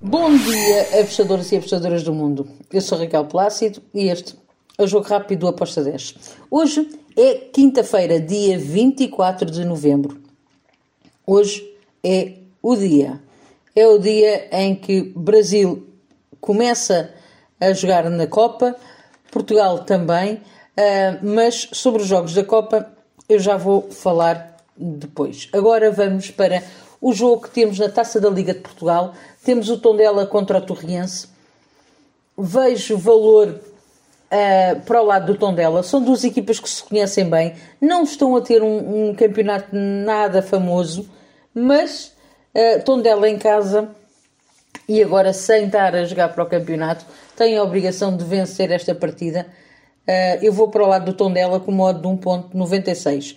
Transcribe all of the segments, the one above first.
Bom dia, apostadoras e apostadoras do mundo. Eu sou Raquel Plácido e este é o Jogo Rápido do Aposta 10. Hoje é quinta-feira, dia 24 de novembro. Hoje é o dia. É o dia em que Brasil começa a jogar na Copa, Portugal também, ah, mas sobre os jogos da Copa eu já vou falar depois. Agora vamos para o jogo que temos na Taça da Liga de Portugal. Temos o Tondela contra o Torriense. Vejo valor uh, para o lado do Tondela. São duas equipas que se conhecem bem. Não estão a ter um, um campeonato nada famoso, mas uh, Tondela em casa e agora sem estar a jogar para o campeonato tem a obrigação de vencer esta partida. Uh, eu vou para o lado do Tondela com modo de 1.96.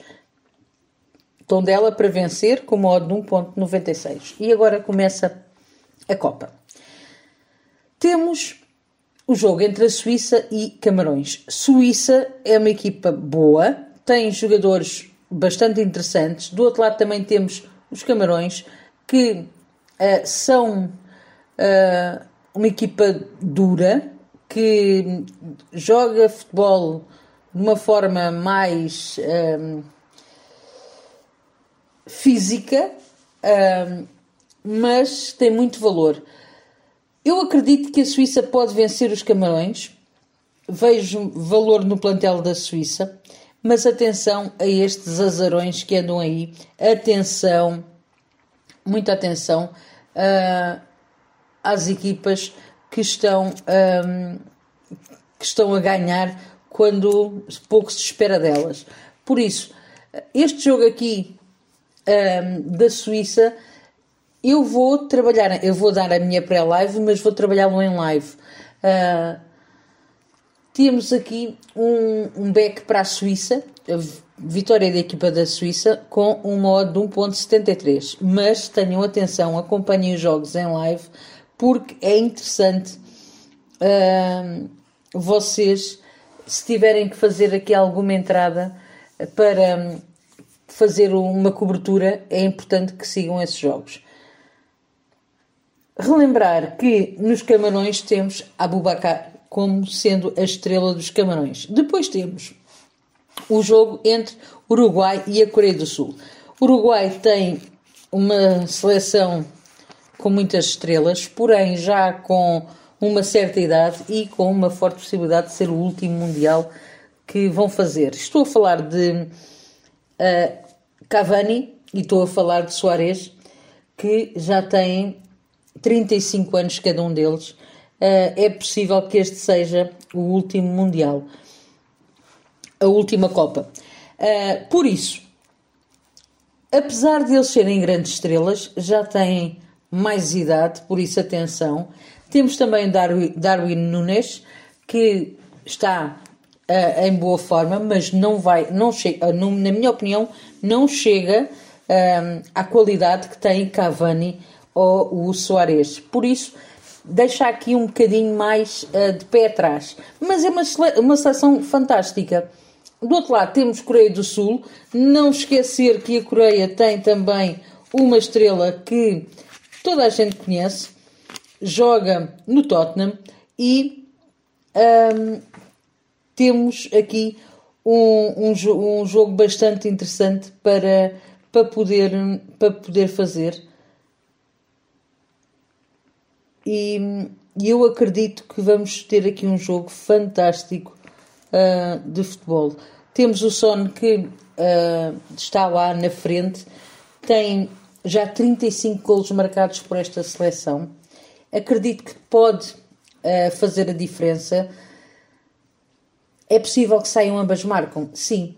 Tondela para vencer com modo de 1.96. E agora começa a Copa. Temos o jogo entre a Suíça e Camarões. Suíça é uma equipa boa, tem jogadores bastante interessantes. Do outro lado também temos os Camarões, que uh, são uh, uma equipa dura, que joga futebol de uma forma mais. Uh, física, mas tem muito valor. Eu acredito que a Suíça pode vencer os Camarões. Vejo valor no plantel da Suíça, mas atenção a estes azarões que andam aí. Atenção, muita atenção uh, às equipas que estão, um, que estão a ganhar quando pouco se espera delas. Por isso, este jogo aqui um, da Suíça, eu vou trabalhar, eu vou dar a minha pré-live, mas vou trabalhá-lo em live. Uh, temos aqui um, um back para a Suíça, vitória da equipa da Suíça, com um modo de 1.73. Mas tenham atenção, acompanhem os jogos em live, porque é interessante uh, vocês, se tiverem que fazer aqui alguma entrada para fazer uma cobertura, é importante que sigam esses jogos. Relembrar que nos Camarões temos Abubacar como sendo a estrela dos Camarões. Depois temos o jogo entre Uruguai e a Coreia do Sul. Uruguai tem uma seleção com muitas estrelas, porém já com uma certa idade e com uma forte possibilidade de ser o último Mundial que vão fazer. Estou a falar de uh, Cavani, e estou a falar de Soares, que já têm 35 anos cada um deles. Uh, é possível que este seja o último Mundial, a última Copa. Uh, por isso, apesar de eles serem grandes estrelas, já têm mais idade, por isso atenção. Temos também Darwin, Darwin Nunes, que está uh, em boa forma, mas não vai, não chega, uh, na minha opinião, não chega uh, à qualidade que tem Cavani ou o Soares. Por isso, deixa aqui um bocadinho mais de pé atrás. Mas é uma, uma seleção fantástica. Do outro lado temos Coreia do Sul. Não esquecer que a Coreia tem também uma estrela que toda a gente conhece, joga no Tottenham e um, temos aqui um, um, um, jogo bastante interessante para, para, poder, para poder fazer. E, eu acredito que vamos ter aqui um jogo fantástico uh, de futebol. Temos o Son que uh, está lá na frente, tem já 35 golos marcados por esta seleção. Acredito que pode uh, fazer a diferença é possível que saiam ambas marcam? Sim.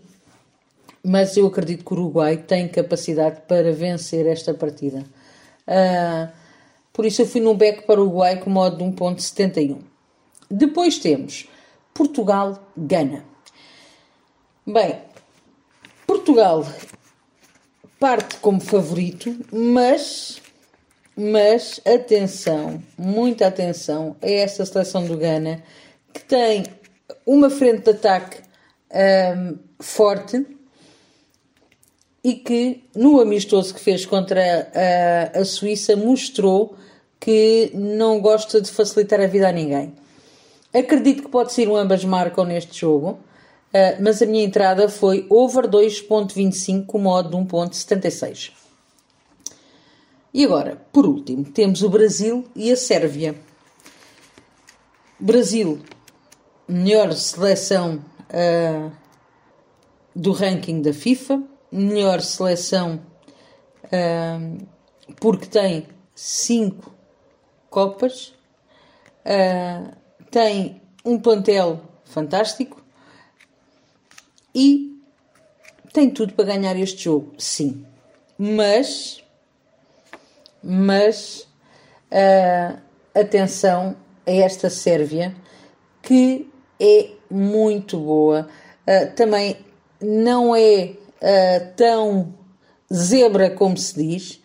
Mas eu acredito que o Uruguai tem capacidade para vencer esta partida. Uh, por isso eu fui no back para o Uruguai com modo de 1.71. Depois temos Portugal-Gana. Bem, Portugal parte como favorito, mas mas atenção, muita atenção a esta seleção do Gana que tem uma frente de ataque um, forte e que no amistoso que fez contra a, a Suíça mostrou que não gosta de facilitar a vida a ninguém. Acredito que pode ser um ambas marcam neste jogo, eh, mas a minha entrada foi over 2.25 com modo de 1.76. E agora, por último, temos o Brasil e a Sérvia. Brasil, melhor seleção uh, do ranking da FIFA, melhor seleção uh, porque tem cinco Copas, uh, tem um plantel fantástico e tem tudo para ganhar este jogo, sim. Mas, mas, atenção a esta Sérvia que é muito boa. Uh, também não é uh, tão zebra como se diz.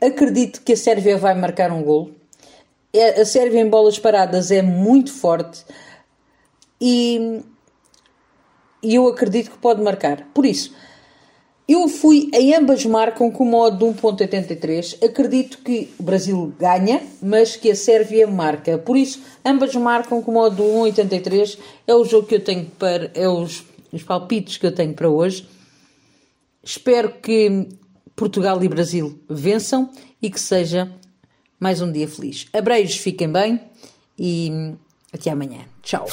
acredito que a Sérvia vai marcar um golo. É, a Sérvia em bolas paradas é muito forte e, e eu acredito que pode marcar. Por isso, eu fui em ambas marcam com o modo de 1.83. Acredito que o Brasil ganha, mas que a Sérvia marca. Por isso, ambas marcam com o modo de 1.83. É o jogo que eu tenho para. É os, os palpites que eu tenho para hoje. Espero que Portugal e Brasil vençam e que seja mais um dia feliz. Abreios, fiquem bem e até amanhã. Tchau.